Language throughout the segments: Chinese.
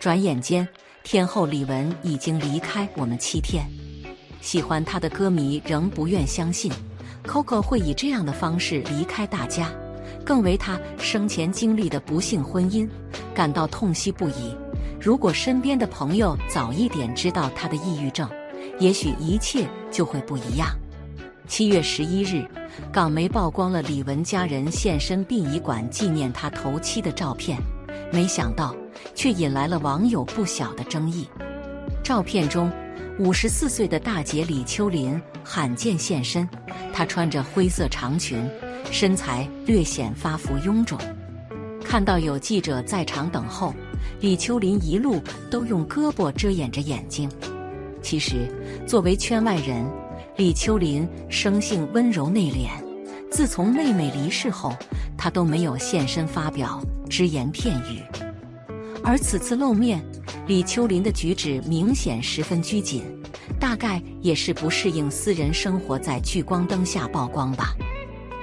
转眼间，天后李玟已经离开我们七天。喜欢她的歌迷仍不愿相信，Coco 会以这样的方式离开大家，更为她生前经历的不幸婚姻感到痛惜不已。如果身边的朋友早一点知道她的抑郁症，也许一切就会不一样。七月十一日，港媒曝光了李玟家人现身殡仪馆纪念她头七的照片，没想到。却引来了网友不小的争议。照片中，五十四岁的大姐李秋林罕见现身，她穿着灰色长裙，身材略显发福臃肿。看到有记者在场等候，李秋林一路都用胳膊遮掩着眼睛。其实，作为圈外人，李秋林生性温柔内敛，自从妹妹离世后，他都没有现身发表只言片语。而此次露面，李秋林的举止明显十分拘谨，大概也是不适应私人生活在聚光灯下曝光吧。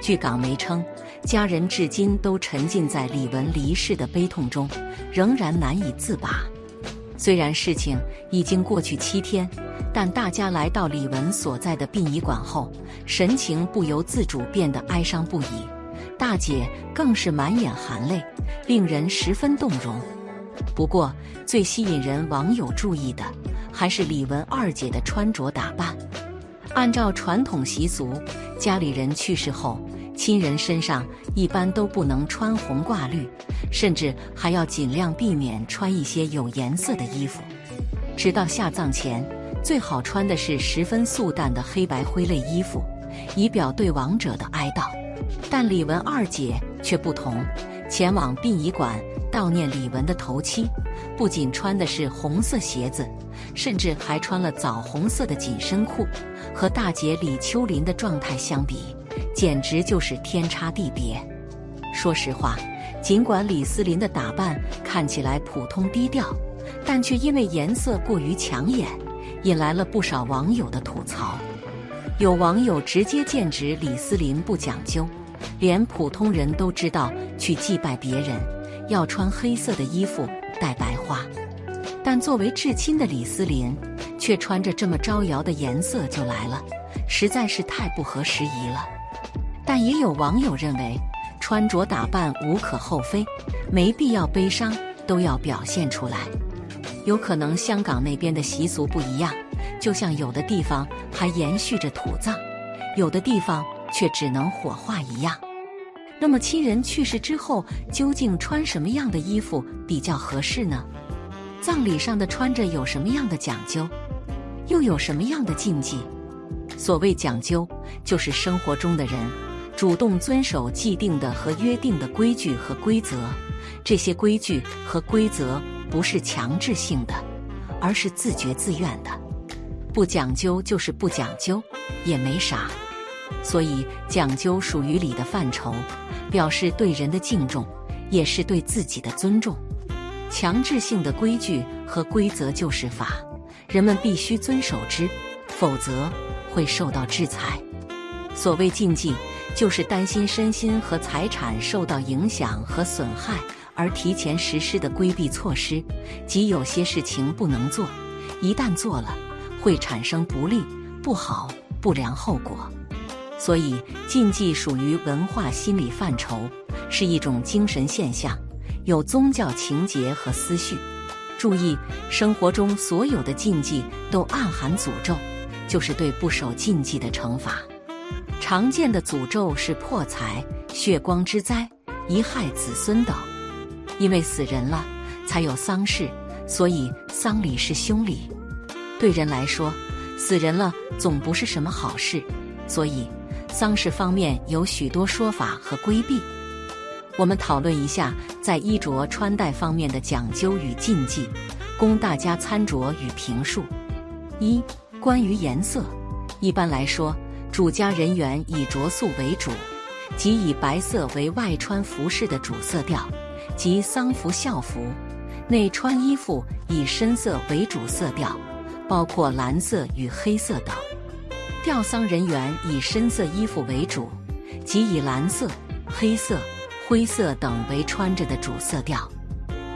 据港媒称，家人至今都沉浸在李玟离世的悲痛中，仍然难以自拔。虽然事情已经过去七天，但大家来到李文所在的殡仪馆后，神情不由自主变得哀伤不已。大姐更是满眼含泪，令人十分动容。不过，最吸引人网友注意的，还是李文二姐的穿着打扮。按照传统习俗，家里人去世后，亲人身上一般都不能穿红挂绿，甚至还要尽量避免穿一些有颜色的衣服。直到下葬前，最好穿的是十分素淡的黑白灰类衣服，以表对亡者的哀悼。但李玟二姐却不同，前往殡仪馆。悼念李玟的头七，不仅穿的是红色鞋子，甚至还穿了枣红色的紧身裤。和大姐李秋林的状态相比，简直就是天差地别。说实话，尽管李思琳的打扮看起来普通低调，但却因为颜色过于抢眼，引来了不少网友的吐槽。有网友直接剑指李思琳不讲究，连普通人都知道去祭拜别人。要穿黑色的衣服，戴白花，但作为至亲的李思琳，却穿着这么招摇的颜色就来了，实在是太不合时宜了。但也有网友认为，穿着打扮无可厚非，没必要悲伤都要表现出来。有可能香港那边的习俗不一样，就像有的地方还延续着土葬，有的地方却只能火化一样。那么亲人去世之后，究竟穿什么样的衣服比较合适呢？葬礼上的穿着有什么样的讲究，又有什么样的禁忌？所谓讲究，就是生活中的人主动遵守既定的和约定的规矩和规则。这些规矩和规则不是强制性的，而是自觉自愿的。不讲究就是不讲究，也没啥。所以，讲究属于礼的范畴，表示对人的敬重，也是对自己的尊重。强制性的规矩和规则就是法，人们必须遵守之，否则会受到制裁。所谓禁忌，就是担心身心和财产受到影响和损害而提前实施的规避措施，即有些事情不能做，一旦做了，会产生不利、不好、不良后果。所以，禁忌属于文化心理范畴，是一种精神现象，有宗教情节和思绪。注意，生活中所有的禁忌都暗含诅咒，就是对不守禁忌的惩罚。常见的诅咒是破财、血光之灾、贻害子孙等。因为死人了才有丧事，所以丧礼是凶礼。对人来说，死人了总不是什么好事，所以。丧事方面有许多说法和规避，我们讨论一下在衣着穿戴方面的讲究与禁忌，供大家参酌与评述。一、关于颜色，一般来说，主家人员以着素为主，即以白色为外穿服饰的主色调，即丧服校服；内穿衣服以深色为主色调，包括蓝色与黑色等。吊丧人员以深色衣服为主，即以蓝色、黑色、灰色等为穿着的主色调。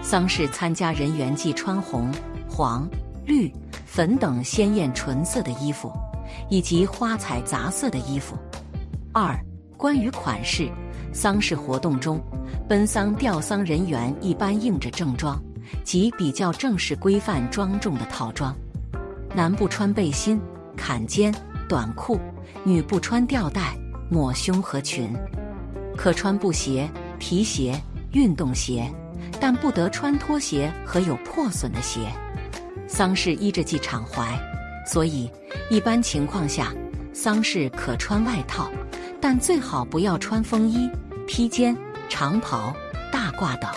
丧事参加人员忌穿红、黄、绿、粉等鲜艳纯色的衣服，以及花彩杂色的衣服。二、关于款式，丧事活动中，奔丧吊丧人员一般应着正装，即比较正式、规范、庄重的套装。男不穿背心、坎肩、短裤；女不穿吊带、抹胸和裙。可穿布鞋、皮鞋、运动鞋。但不得穿拖鞋和有破损的鞋。丧事依着忌敞怀，所以一般情况下，丧事可穿外套，但最好不要穿风衣、披肩、长袍、大褂等。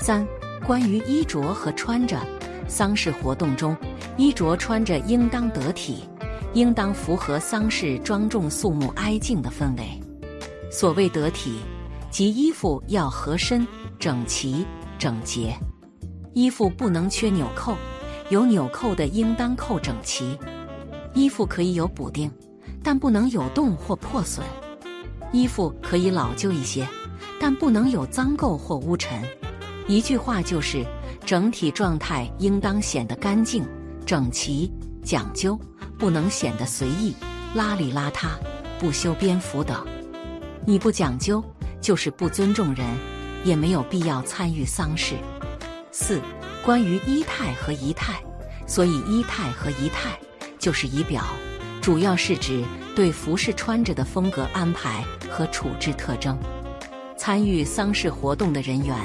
三、关于衣着和穿着，丧事活动中，衣着穿着应当得体，应当符合丧事庄重肃穆哀静的氛围。所谓得体，即衣服要合身。整齐整洁，衣服不能缺纽扣，有纽扣的应当扣整齐。衣服可以有补丁，但不能有洞或破损。衣服可以老旧一些，但不能有脏垢或污尘。一句话就是，整体状态应当显得干净、整齐、讲究，不能显得随意、邋里邋遢、不修边幅等。你不讲究，就是不尊重人。也没有必要参与丧事。四、关于仪态和仪态，所以仪态和仪态就是仪表，主要是指对服饰穿着的风格安排和处置特征。参与丧事活动的人员，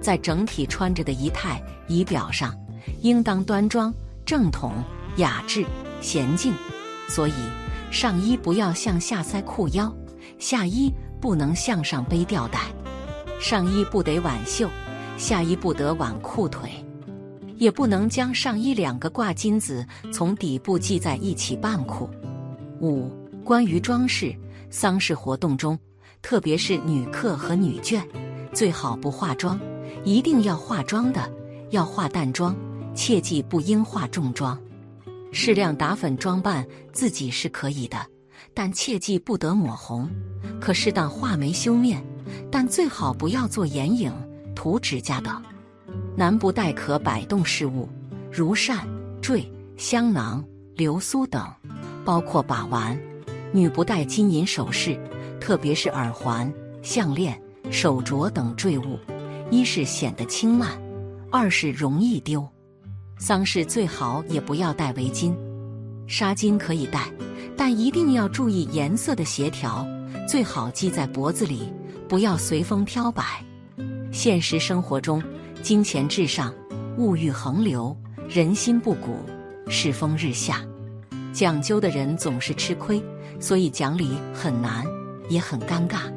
在整体穿着的仪态仪表上，应当端庄、正统、雅致、娴静。所以，上衣不要向下塞裤腰，下衣不能向上背吊带。上衣不得挽袖，下衣不得挽裤腿，也不能将上衣两个挂金子从底部系在一起半裤。五、关于装饰，丧事活动中，特别是女客和女眷，最好不化妆，一定要化妆的，要化淡妆，切记不应化重妆。适量打粉装扮自己是可以的，但切记不得抹红，可适当画眉修面。但最好不要做眼影、涂指甲等。男不带可摆动饰物，如扇、坠、香囊、流苏等，包括把玩。女不带金银首饰，特别是耳环、项链、手镯等坠物，一是显得轻慢，二是容易丢。丧事最好也不要戴围巾，纱巾可以戴，但一定要注意颜色的协调，最好系在脖子里。不要随风飘摆。现实生活中，金钱至上，物欲横流，人心不古，世风日下。讲究的人总是吃亏，所以讲理很难，也很尴尬。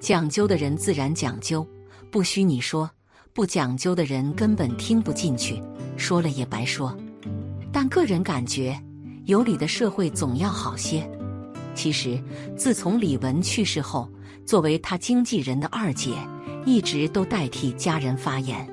讲究的人自然讲究，不需你说；不讲究的人根本听不进去，说了也白说。但个人感觉，有理的社会总要好些。其实，自从李文去世后，作为他经纪人的二姐，一直都代替家人发言。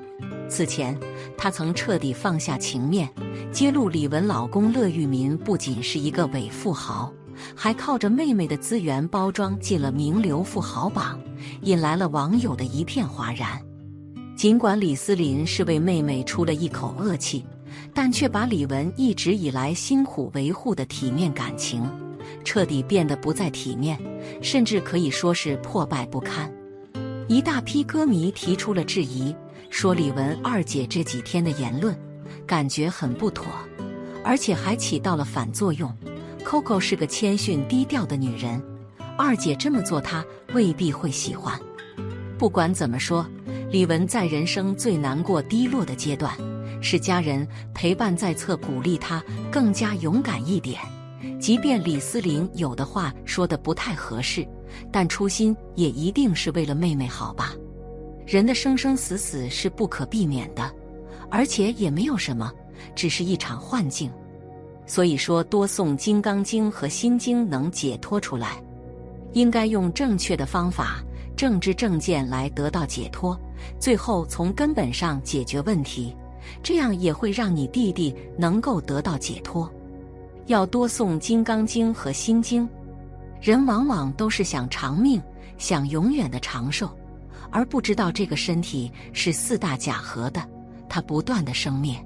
此前，她曾彻底放下情面，揭露李文老公乐玉民不仅是一个伪富豪，还靠着妹妹的资源包装进了名流富豪榜，引来了网友的一片哗然。尽管李思林是为妹妹出了一口恶气，但却把李文一直以来辛苦维护的体面感情。彻底变得不再体面，甚至可以说是破败不堪。一大批歌迷提出了质疑，说李玟二姐这几天的言论感觉很不妥，而且还起到了反作用。Coco 是个谦逊低调的女人，二姐这么做，她未必会喜欢。不管怎么说，李玟在人生最难过、低落的阶段，是家人陪伴在侧，鼓励她更加勇敢一点。即便李思玲有的话说的不太合适，但初心也一定是为了妹妹好吧？人的生生死死是不可避免的，而且也没有什么，只是一场幻境。所以说，多诵《金刚经》和《心经》能解脱出来，应该用正确的方法、正知正见来得到解脱，最后从根本上解决问题，这样也会让你弟弟能够得到解脱。要多诵《金刚经》和《心经》，人往往都是想长命，想永远的长寿，而不知道这个身体是四大假合的，它不断的生灭。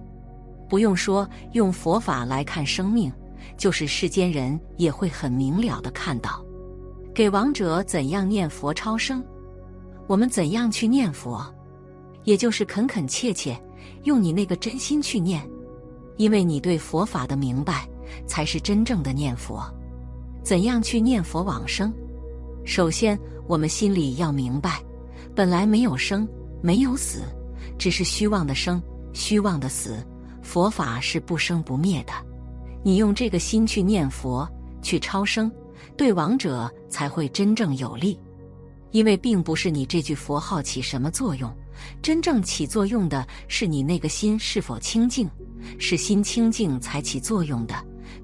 不用说，用佛法来看生命，就是世间人也会很明了的看到。给亡者怎样念佛超生？我们怎样去念佛？也就是恳恳切切，用你那个真心去念，因为你对佛法的明白，才是真正的念佛。怎样去念佛往生？首先，我们心里要明白，本来没有生，没有死，只是虚妄的生，虚妄的死。佛法是不生不灭的，你用这个心去念佛，去超生，对亡者才会真正有利。因为并不是你这句佛号起什么作用，真正起作用的是你那个心是否清净，是心清净才起作用的，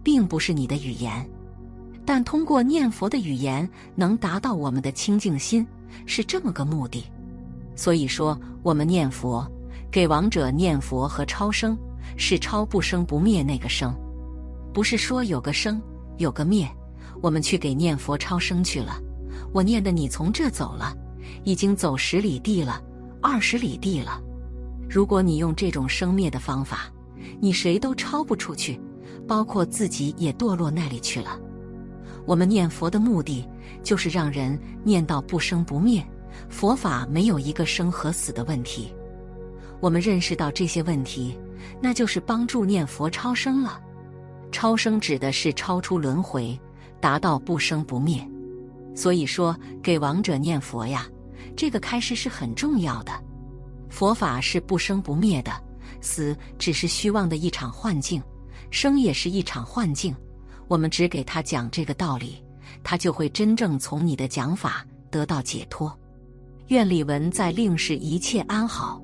并不是你的语言。但通过念佛的语言，能达到我们的清净心，是这么个目的。所以说，我们念佛，给亡者念佛和超生。是超不生不灭那个生，不是说有个生有个灭，我们去给念佛超生去了。我念的你从这走了，已经走十里地了，二十里地了。如果你用这种生灭的方法，你谁都超不出去，包括自己也堕落那里去了。我们念佛的目的就是让人念到不生不灭，佛法没有一个生和死的问题。我们认识到这些问题。那就是帮助念佛超生了。超生指的是超出轮回，达到不生不灭。所以说，给亡者念佛呀，这个开始是很重要的。佛法是不生不灭的，死只是虚妄的一场幻境，生也是一场幻境。我们只给他讲这个道理，他就会真正从你的讲法得到解脱。愿李文在令世一切安好。